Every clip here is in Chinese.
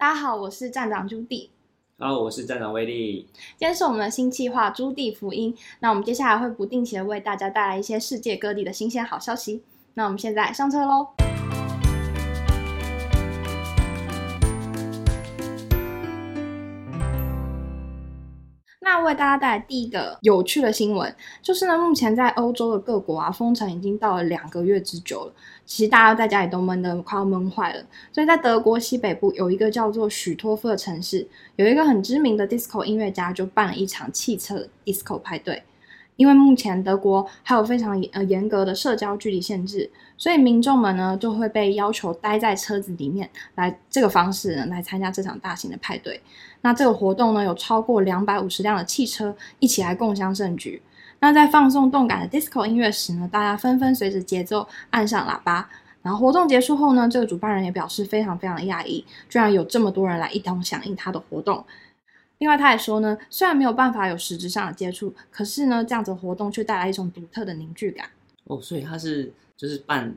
大家好，我是站长朱棣。好，我是站长威利。今天是我们的新计划《朱棣福音》，那我们接下来会不定期的为大家带来一些世界各地的新鲜好消息。那我们现在上车喽！那为大家带来第一个有趣的新闻，就是呢，目前在欧洲的各国啊，封城已经到了两个月之久了。其实大家在家里都闷得快要闷坏了。所以在德国西北部有一个叫做许托夫的城市，有一个很知名的 disco 音乐家就办了一场汽车 disco 派对。因为目前德国还有非常呃严格的社交距离限制，所以民众们呢就会被要求待在车子里面，来这个方式呢来参加这场大型的派对。那这个活动呢有超过两百五十辆的汽车一起来共襄盛举。那在放送动感的 disco 音乐时呢，大家纷纷随着节奏按上喇叭。然后活动结束后呢，这个主办人也表示非常非常的讶异，居然有这么多人来一同响应他的活动。另外，他也说呢，虽然没有办法有实质上的接触，可是呢，这样子的活动却带来一种独特的凝聚感。哦，所以他是就是办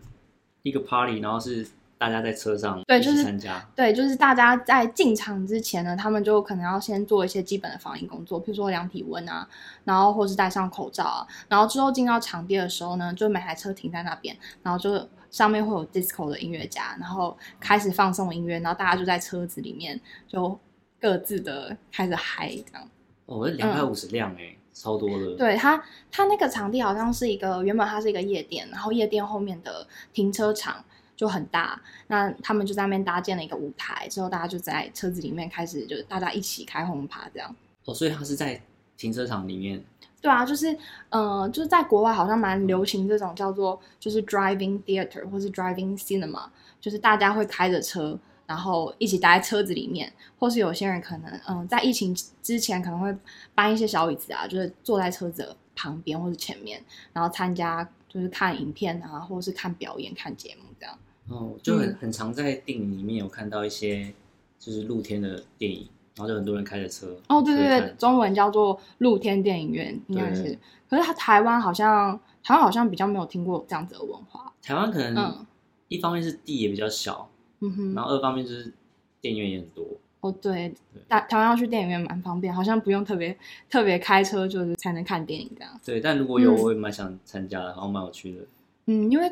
一个 party，然后是大家在车上对，就是参加。对，就是大家在进场之前呢，他们就可能要先做一些基本的防疫工作，譬如说量体温啊，然后或是戴上口罩啊，然后之后进到场地的时候呢，就每台车停在那边，然后就上面会有 disco 的音乐家，然后开始放送音乐，然后大家就在车子里面就。各自的开始嗨，这样哦，两百五十辆哎，超多的。对他，他那个场地好像是一个原本它是一个夜店，然后夜店后面的停车场就很大，那他们就在那边搭建了一个舞台，之后大家就在车子里面开始，就是大家一起开轰趴这样。哦，所以他是在停车场里面。对啊，就是嗯、呃，就是在国外好像蛮流行这种叫做就是 driving theater 或是 driving cinema，就是大家会开着车。然后一起待在车子里面，或是有些人可能，嗯，在疫情之前可能会搬一些小椅子啊，就是坐在车子旁边或者前面，然后参加就是看影片啊，或者是看表演、看节目这样。哦，就很很常在电影里面有看到一些就是露天的电影，然后就很多人开着车。哦，对对对，中文叫做露天电影院，应该是。可是他台湾好像台湾好像比较没有听过这样子的文化。台湾可能一方面是地也比较小。嗯哼，然后二方面就是电影院也很多哦，对，大台湾要去电影院蛮方便，好像不用特别特别开车就是才能看电影这样。对，但如果有，我也蛮想参加的，然后蛮有趣的。嗯，因为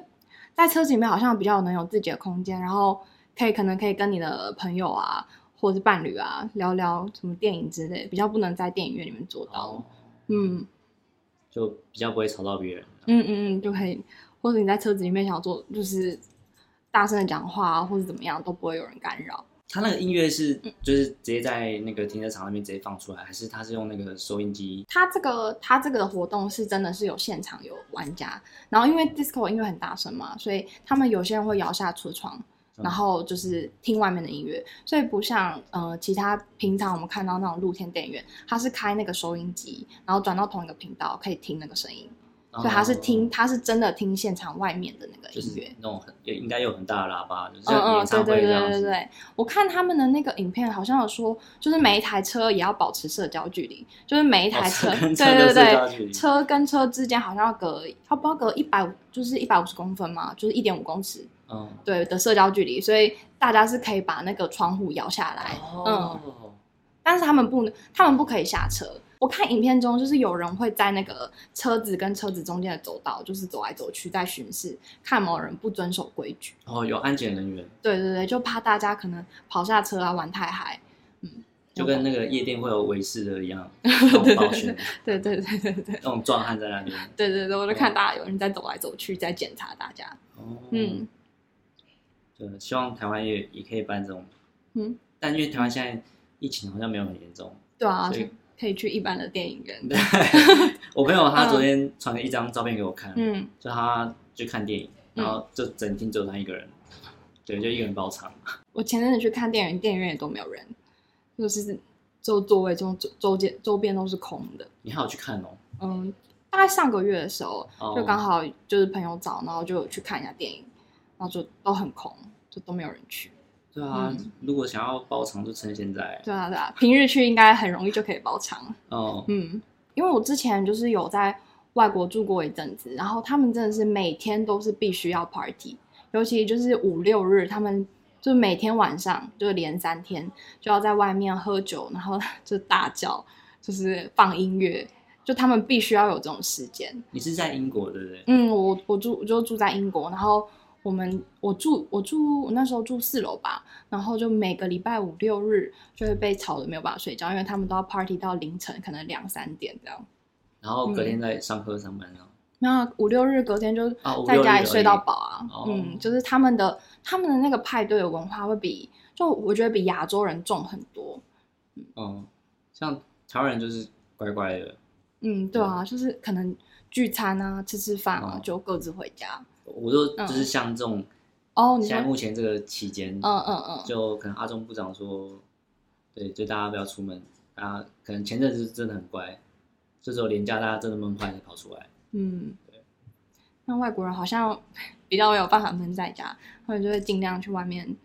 在车子里面好像比较能有自己的空间，然后可以可能可以跟你的朋友啊，或者是伴侣啊聊聊什么电影之类，比较不能在电影院里面做到。哦、嗯，就比较不会吵到别人。嗯嗯嗯，就可以，或者你在车子里面想做就是。大声的讲话啊，或者怎么样都不会有人干扰。他那个音乐是就是直接在那个停车场那边直接放出来，还是他是用那个收音机？他这个他这个的活动是真的是有现场有玩家，然后因为 disco 音乐很大声嘛，所以他们有些人会摇下车窗，然后就是听外面的音乐，所以不像呃其他平常我们看到那种露天电影院，它是开那个收音机，然后转到同一个频道可以听那个声音。所以他是听，他是真的听现场外面的那个音乐，就是那种很也应该有很大的喇叭，就是嗯嗯，对对对对对。我看他们的那个影片，好像有说，就是每一台车也要保持社交距离，就是每一台车，对对对，车跟车之间好像要隔，要不要隔一百五，就是一百五十公分嘛，就是一点五公尺，嗯，对的社交距离，所以大家是可以把那个窗户摇下来，嗯，但是他们不能，他们不可以下车。我看影片中，就是有人会在那个车子跟车子中间的走道，就是走来走去，在巡视，看某人不遵守规矩。哦，有安检人员。对对对，就怕大家可能跑下车啊，玩太嗨。嗯，就跟那个夜店会有维士的一样，对对对对对对，那种壮汉在那边。对对对，我就看大家有人在走来走去，在检查大家。哦，嗯，对，希望台湾也也可以办这种。嗯，但因为台湾现在疫情好像没有很严重。对啊。所以可以去一般的电影院。对，我朋友他昨天传了一张照片给我看，嗯，就他去看电影，然后就整厅只有他一个人，对，就一个人包场。我前阵子去看电影，电影院也都没有人，就是就座位中周周间周边都是空的。你还有去看哦？嗯，大概上个月的时候，就刚好就是朋友找，然后就去看一下电影，然后就都很空，就都没有人去。对啊，嗯、如果想要包场就趁现在。对啊，对啊，平日去应该很容易就可以包场。哦，嗯，因为我之前就是有在外国住过一阵子，然后他们真的是每天都是必须要 party，尤其就是五六日，他们就每天晚上就连三天就要在外面喝酒，然后就大叫，就是放音乐，就他们必须要有这种时间。你是在英国对不对？嗯，我我住我就住在英国，然后我们我住我住我那时候住四楼吧，然后就每个礼拜五六日就会被吵得没有办法睡觉，因为他们都要 party 到凌晨，可能两三点这样。然后隔天再上课上班啊。那五六日隔天就在家里睡到饱啊，啊嗯，就是他们的他们的那个派对的文化会比，就我觉得比亚洲人重很多。嗯，嗯像台湾人就是乖乖的。嗯，对啊，对就是可能聚餐啊，吃吃饭啊，嗯、就各自回家。我说就是像这种哦，现在目前这个期间，嗯嗯嗯，就可能阿中部长说，对，就大家不要出门，大家可能前阵子真的很乖，这时候连假大家真的闷坏才跑出来。嗯，对。那外国人好像 比较没有办法闷在家，他们就会尽量去外面，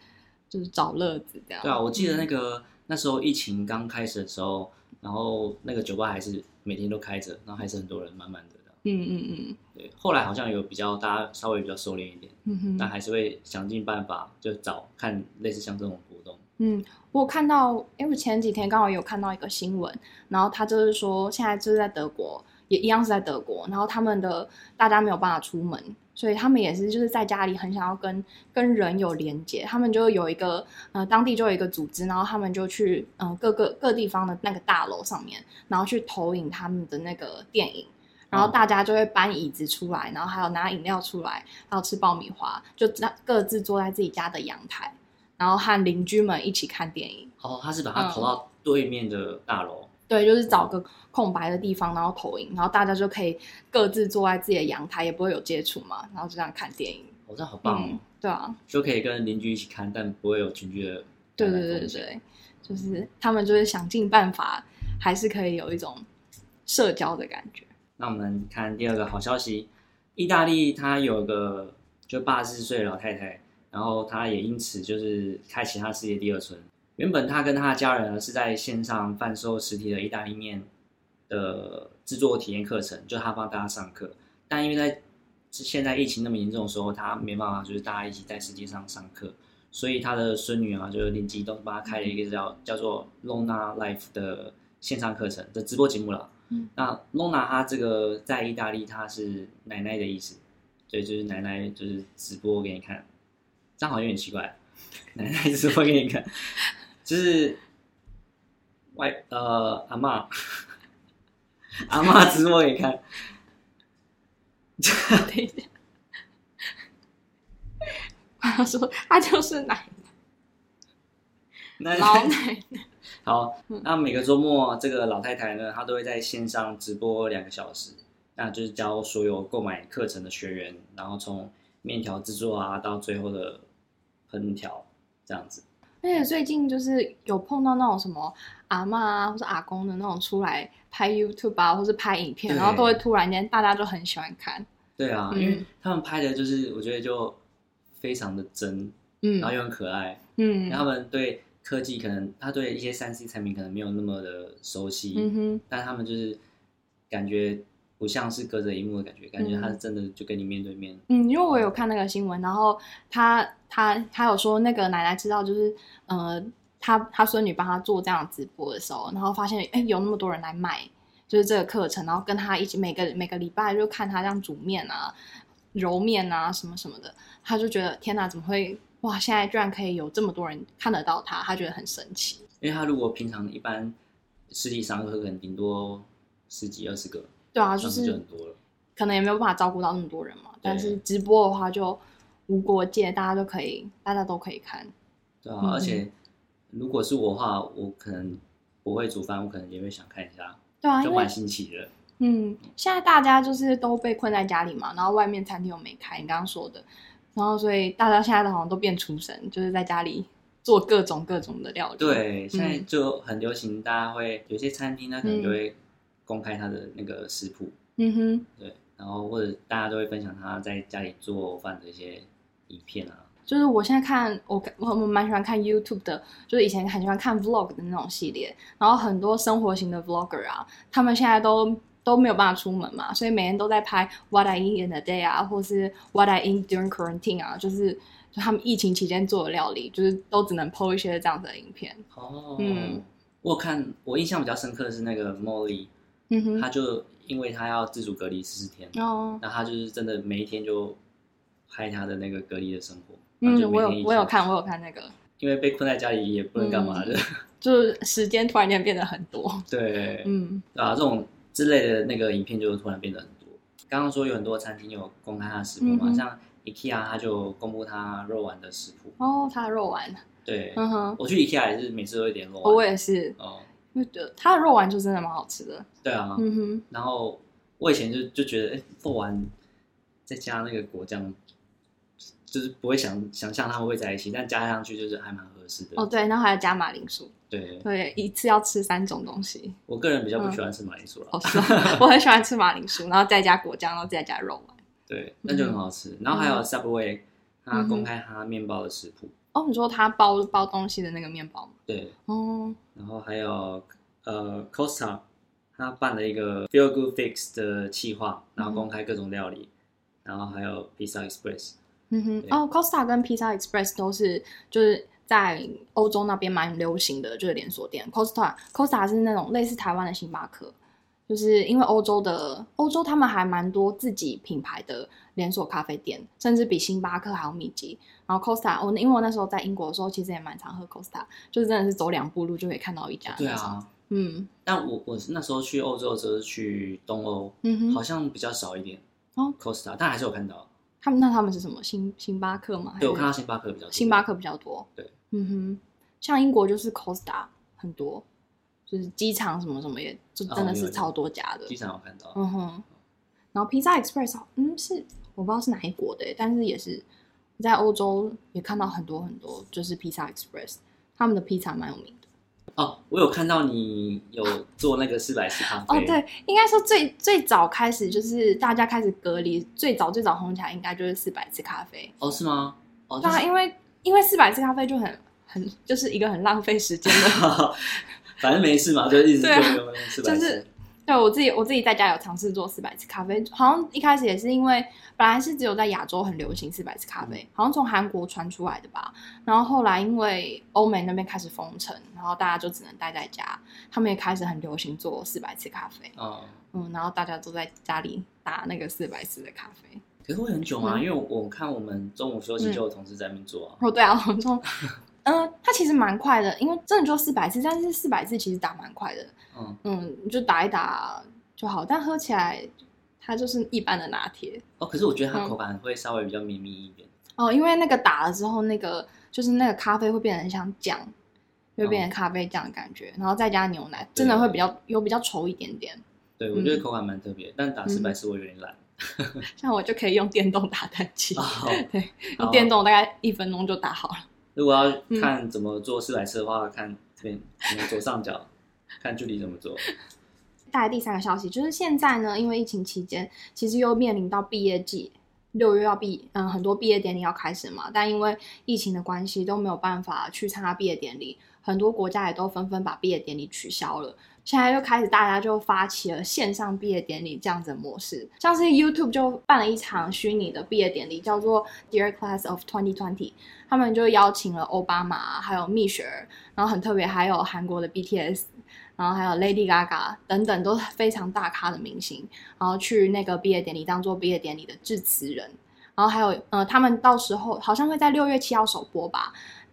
就是找乐子这样。对啊，我记得那个、嗯、那时候疫情刚开始的时候，然后那个酒吧还是每天都开着，然后还是很多人，满满的。嗯嗯嗯。对，后来好像有比较大家稍微比较收敛一点，嗯哼，但还是会想尽办法就找看类似像这种活动。嗯，我看到，因为前几天刚好有看到一个新闻，然后他就是说现在就是在德国。也一样是在德国，然后他们的大家没有办法出门，所以他们也是就是在家里很想要跟跟人有连接，他们就有一个呃当地就有一个组织，然后他们就去呃各个各地方的那个大楼上面，然后去投影他们的那个电影，然后大家就会搬椅子出来，然后还有拿饮料出来，还有吃爆米花，就各自坐在自己家的阳台，然后和邻居们一起看电影。哦，他是把它投到对面的大楼。嗯对，就是找个空白的地方，然后投影，然后大家就可以各自坐在自己的阳台，也不会有接触嘛，然后就这样看电影。哦，这好棒哦！嗯、对啊，就可以跟邻居一起看，但不会有群居的。对对对对，就是他们就是想尽办法，还是可以有一种社交的感觉。那我们看第二个好消息，意大利它有个就八十岁的老太太，然后她也因此就是开启她世界第二春。原本她跟她的家人呢是在线上贩售实体的意大利面的制作体验课程，就他帮大家上课。但因为在现在疫情那么严重的时候，他没办法就是大家一起在世界上上课，所以他的孙女啊就有点激动，帮他开了一个叫叫做 Lona Life 的线上课程的直播节目了。嗯，那 Lona 他这个在意大利她是奶奶的意思，对，就是奶奶就是直播给你看，这样好像有点奇怪，奶奶直播给你看。就是外呃阿嬷，阿嬷直播给你看，等一下，他说他就是奶奶，老奶奶。好，那每个周末这个老太太呢，她都会在线上直播两个小时，那就是教所有购买课程的学员，然后从面条制作啊到最后的烹调这样子。而且最近就是有碰到那种什么阿妈啊，或是阿公的那种出来拍 YouTube 啊，或是拍影片，然后都会突然间大家就很喜欢看。对啊，嗯、因为他们拍的就是我觉得就非常的真，嗯，然后又很可爱，嗯，他们对科技可能他对一些三 C 产品可能没有那么的熟悉，嗯哼，但他们就是感觉。不像是隔着荧幕的感觉，感觉他是真的就跟你面对面。嗯，因为我有看那个新闻，然后他他他有说那个奶奶知道，就是呃，他他孙女帮他做这样直播的时候，然后发现哎有那么多人来买，就是这个课程，然后跟他一起每个每个礼拜就看他这样煮面啊、揉面啊什么什么的，他就觉得天哪，怎么会哇？现在居然可以有这么多人看得到他，他觉得很神奇。因为他如果平常一般实体上课可能顶多十几二十个。对啊，就是可能也没有办法照顾到那么多人嘛。但是直播的话就无国界，大家都可以，大家都可以看。对啊，嗯、而且如果是我的话，我可能不会煮饭，我可能也会想看一下。对啊，就蛮新奇的。嗯，现在大家就是都被困在家里嘛，然后外面餐厅又没开，你刚刚说的，然后所以大家现在都好像都变厨神，就是在家里做各种各种的料理。对，现在就很流行，大家会有些餐厅呢，可能就会。公开他的那个食谱，嗯哼，对，然后或者大家都会分享他在家里做饭的一些影片啊。就是我现在看，我我我蛮喜欢看 YouTube 的，就是以前很喜欢看 Vlog 的那种系列，然后很多生活型的 Vlogger 啊，他们现在都都没有办法出门嘛，所以每天都在拍 What I eat in a day 啊，或是 What I eat during quarantine 啊，就是就他们疫情期间做的料理，就是都只能 po 一些这样子的影片。哦，嗯，我看我印象比较深刻的是那个 Molly，嗯哼，他就因为他要自主隔离十四天，哦，那他就是真的每一天就拍他的那个隔离的生活。嗯，我有我有看我有看那个，因为被困在家里也不能干嘛的，嗯、就是时间突然间变得很多。对，嗯，啊，这种之类的那个影片就突然变得很多。刚刚说有很多餐厅有公开他的食谱嘛，嗯、像 IKEA 他就公布他肉丸的食谱。哦，他的肉丸。对，嗯哼，我去 IKEA 也是每次都会点肉丸。哦，我也是。哦，因为他的肉丸就真的蛮好吃的。对啊，嗯哼。然后我以前就就觉得，哎，肉丸再加那个果酱。就是不会想想象他们会在一起，但加上去就是还蛮合哦，对，然后还要加马铃薯。对对，一次要吃三种东西。我个人比较不喜欢吃马铃薯了。哦，是吗？我很喜欢吃马铃薯，然后再加果酱，然后再加肉丸。对，那就很好吃。然后还有 Subway，他公开他面包的食谱。哦，你说他包包东西的那个面包吗？对。哦。然后还有呃，Costa，他办了一个 Feel Good Fix 的企划，然后公开各种料理。然后还有 Pizza Express。嗯哼，哦，Costa 跟 Pizza Express 都是就是在欧洲那边蛮流行的，就是连锁店。Costa Costa 是那种类似台湾的星巴克，就是因为欧洲的欧洲他们还蛮多自己品牌的连锁咖啡店，甚至比星巴克还要密集。然后 Costa，我因为我那时候在英国的时候，其实也蛮常喝 Costa，就是真的是走两步路就可以看到一家。对啊，嗯。但我我那时候去欧洲的时候是去东欧，嗯哼，好像比较少一点哦，Costa，但还是有看到。他们那他们是什么星星巴克吗？对，我看到星巴克比较多。星巴克比较多。对，嗯哼，像英国就是 Costa 很多，就是机场什么什么也就真的是超多家的。机场有看到。嗯哼，然后 Pizza Express，嗯，是我不知道是哪一国的，但是也是在欧洲也看到很多很多，就是 Pizza Express，他们的披萨蛮有名的。哦，我有看到你有做那个四百次咖啡。哦，对，应该说最最早开始就是大家开始隔离，最早最早红起来应该就是四百次咖啡。哦，是吗？哦，对啊，因为因为四百次咖啡就很很就是一个很浪费时间的，反正没事嘛，就一直做四百次。就是对我自己，我自己在家有尝试做四百次咖啡，好像一开始也是因为本来是只有在亚洲很流行四百次咖啡，好像从韩国传出来的吧。然后后来因为欧美那边开始封城，然后大家就只能待在家，他们也开始很流行做四百次咖啡。嗯嗯，然后大家都在家里打那个四百次的咖啡。可是会很久吗？嗯、因为我看我们中午休息就有同事在那边做、啊。哦，对啊，我们从嗯，它其实蛮快的，因为真的就四百次，但是四百次其实打蛮快的。嗯嗯，你就打一打就好，但喝起来它就是一般的拿铁。哦，可是我觉得它口感会稍微比较绵密一点。哦，因为那个打了之后，那个就是那个咖啡会变得很像酱，会变成咖啡酱的感觉，然后再加牛奶，真的会比较有比较稠一点点。对，我觉得口感蛮特别，但打四百次我有点懒。像我就可以用电动打蛋机，对，用电动大概一分钟就打好了。如果要看怎么做四百次的话，嗯、看这边左上角，看具体怎么做。带来第三个消息就是现在呢，因为疫情期间，其实又面临到毕业季，六月要毕，嗯，很多毕业典礼要开始嘛，但因为疫情的关系，都没有办法去参加毕业典礼，很多国家也都纷纷把毕业典礼取消了。现在又开始，大家就发起了线上毕业典礼这样子的模式，像是 YouTube 就办了一场虚拟的毕业典礼，叫做 Dear Class of 2020。他们就邀请了奥巴马，还有蜜雪儿，然后很特别，还有韩国的 BTS，然后还有 Lady Gaga 等等都非常大咖的明星，然后去那个毕业典礼当做毕业典礼的致辞人。然后还有呃，他们到时候好像会在六月七号首播吧。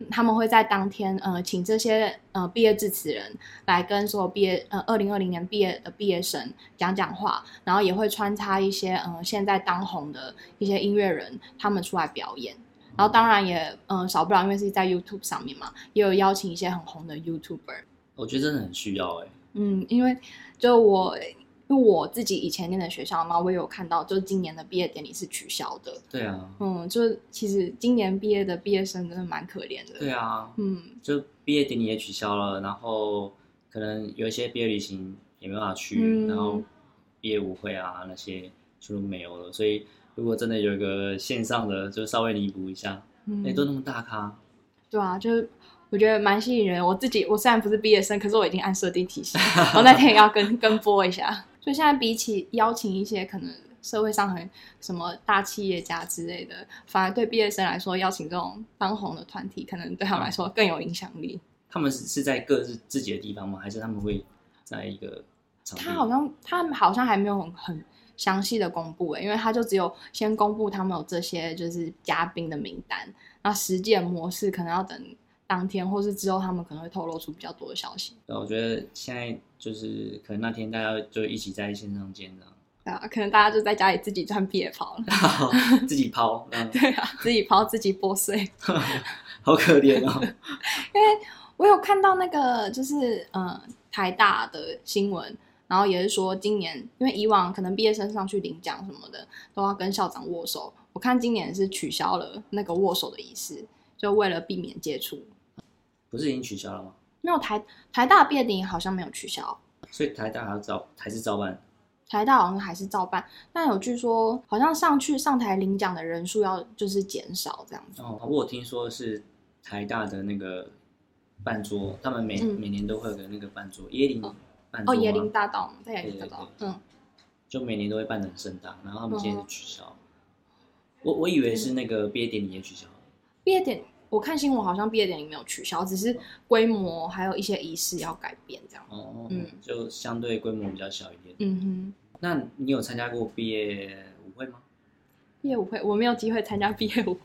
他们会在当天，呃，请这些呃毕业致辞人来跟所有毕业呃二零二零年毕业的毕业生讲讲话，然后也会穿插一些呃现在当红的一些音乐人他们出来表演，然后当然也呃少不了，因为是在 YouTube 上面嘛，也有邀请一些很红的 YouTuber。我觉得真的很需要哎、欸。嗯，因为就我。因为我自己以前念的学校嘛，我也有看到，就是今年的毕业典礼是取消的。对啊，嗯，就是其实今年毕业的毕业生真的蛮可怜的。对啊，嗯，就毕业典礼也取消了，然后可能有一些毕业旅行也没办法去，嗯、然后毕业舞会啊那些就没有了。所以如果真的有一个线上的，就稍微弥补一下。嗯，哎，都那么大咖。对啊，就是。我觉得蛮吸引人。我自己，我虽然不是毕业生，可是我已经按设定提醒，我那天也要跟跟播一下。所以现在比起邀请一些可能社会上很什么大企业家之类的，反而对毕业生来说，邀请这种当红的团体，可能对他们来说更有影响力。他们是是在各自自己的地方吗？还是他们会在一个？他好像他们好像还没有很很详细的公布诶，因为他就只有先公布他们有这些就是嘉宾的名单，那实践模式可能要等当天或是之后，他们可能会透露出比较多的消息。对，我觉得现在就是可能那天大家就一起在线上见这样。对啊，可能大家就在家里自己穿毕业袍了，自己抛。对啊，自己抛自己剥碎，好可怜哦。因为我有看到那个就是嗯台大的新闻。然后也是说，今年因为以往可能毕业生上去领奖什么的都要跟校长握手，我看今年是取消了那个握手的仪式，就为了避免接触。不是已经取消了吗？没有，台台大毕业典礼好像没有取消，所以台大还要照还是照办？台大好像还是照办，但有据说好像上去上台领奖的人数要就是减少这样子。哦，我有听说是台大的那个办桌，他们每、嗯、每年都会有个那个办桌椰林。哦，椰林大道在椰林大道，嗯，就每年都会办得很盛大，然后他们今天就取消。我我以为是那个毕业典礼也取消。毕业典，我看新闻好像毕业典礼没有取消，只是规模还有一些仪式要改变这样。哦，嗯，就相对规模比较小一点。嗯哼，那你有参加过毕业舞会吗？毕业舞会我没有机会参加毕业舞会，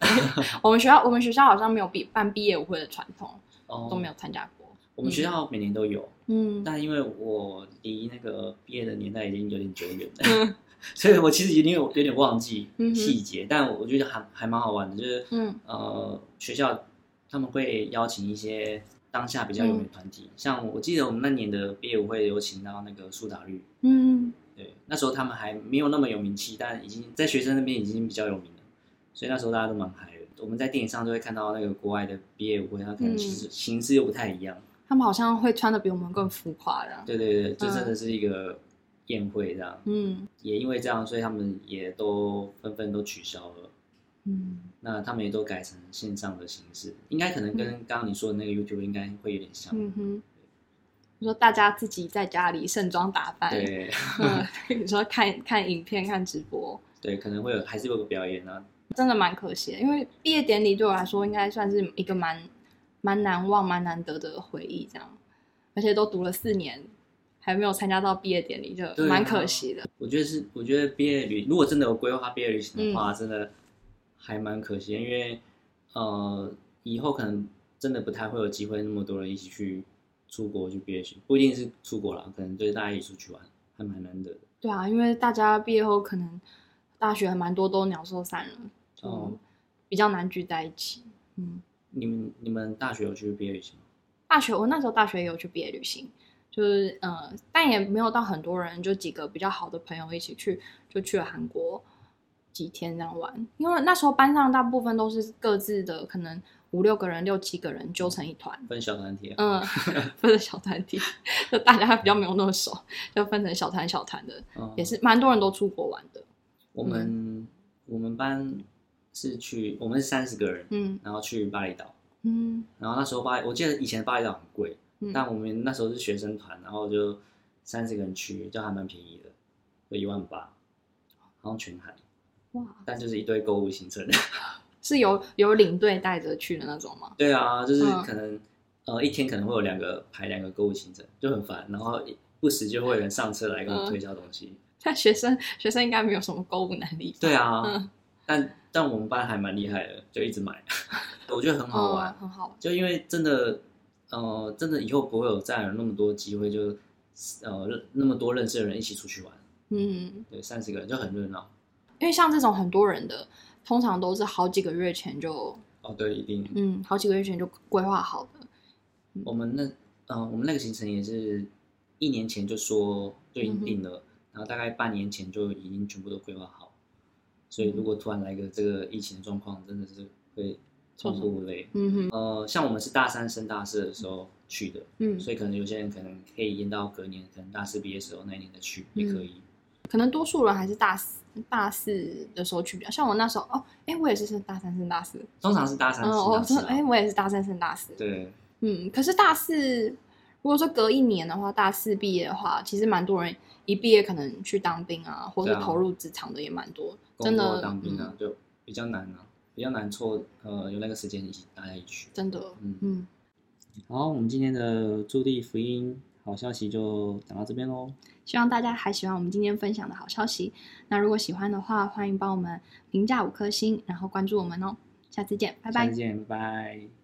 我们学校我们学校好像没有毕办毕业舞会的传统，哦，都没有参加过。我们学校每年都有，嗯，但因为我离那个毕业的年代已经有点久远了，嗯、所以我其实有点有有点忘记细节，嗯、但我觉得还还蛮好玩的，就是，嗯，呃，学校他们会邀请一些当下比较有名的团体，嗯、像我记得我们那年的毕业舞会有请到那个苏打绿，嗯，对，那时候他们还没有那么有名气，但已经在学生那边已经比较有名了，所以那时候大家都蛮嗨的。我们在电影上就会看到那个国外的毕业舞会，它可能其实形式又不太一样。他们好像会穿的比我们更浮夸的。对对对，这真的是一个宴会这样。嗯，也因为这样，所以他们也都纷纷都取消了。嗯，那他们也都改成线上的形式，应该可能跟刚刚你说的那个 YouTube 应该会有点像。嗯哼，你说大家自己在家里盛装打扮，对，嗯，你说看 看影片、看直播，对，可能会有还是有个表演啊。真的蛮可惜的，因为毕业典礼对我来说应该算是一个蛮。蛮难忘、蛮难得的回忆，这样，而且都读了四年，还没有参加到毕业典礼，就蛮可惜的。我觉得是，我觉得毕业旅，如果真的有规划毕业旅行的话，嗯、真的还蛮可惜，因为呃，以后可能真的不太会有机会那么多人一起去出国去毕业去，不一定是出国了，可能就是大家一起出去玩，还蛮难得的。对啊，因为大家毕业后可能大学还蛮多都鸟兽散了，就比较难聚在一起。嗯。你们你们大学有去毕业旅行吗？大学我那时候大学也有去毕业旅行，就是呃，但也没有到很多人，就几个比较好的朋友一起去，就去了韩国几天这样玩。因为那时候班上大部分都是各自的，可能五六个人、六七个人揪成一团，分小团体。嗯，分成小团体，就大家还比较没有那么熟，就分成小团小团的，嗯、也是蛮多人都出国玩的。我们、嗯、我们班。是去，我们是三十个人，嗯，然后去巴厘岛，嗯，然后那时候巴，我记得以前巴厘岛很贵，嗯，但我们那时候是学生团，然后就三十个人去，就还蛮便宜的，就一万八，好像全含，哇，但就是一堆购物行程，是有有领队带着去的那种吗？对啊，就是可能、嗯、呃一天可能会有两个排两个购物行程，就很烦，然后不时就会有人上车来跟我推销东西，但、嗯、学生学生应该没有什么购物能力，对啊，嗯，但。但我们班还蛮厉害的，就一直买，我觉得很好玩，哦、很好玩。就因为真的，呃，真的以后不会有再有那么多机会，就呃那么多认识的人一起出去玩。嗯，对，三十个人就很热闹。因为像这种很多人的，通常都是好几个月前就哦，对，一定，嗯，好几个月前就规划好的。嗯、我们那，呃，我们那个行程也是一年前就说就已经定了，嗯、然后大概半年前就已经全部都规划好。所以，如果突然来个这个疫情的状况，真的是会冲不累。嗯哼，呃，像我们是大三升大四的时候去的，嗯，所以可能有些人可能可以延到隔年，可能大四毕业时候那一年再去也可以。可能多数人还是大四大四的时候去比较，像我那时候哦，哎，我也是升大三升大四，通常是大三升大四。哎，我也是大三升大四。对，嗯，可是大四如果说隔一年的话，大四毕业的话，其实蛮多人一毕业可能去当兵啊，或是投入职场的也蛮多。真的当兵啊，嗯、就比较难啊，比较难抽呃有那个时间一起大家一起去。真的，嗯嗯。好，我们今天的驻地福音好消息就讲到这边喽。希望大家还喜欢我们今天分享的好消息。那如果喜欢的话，欢迎帮我们评价五颗星，然后关注我们哦。下次见，拜拜。下次见，拜拜。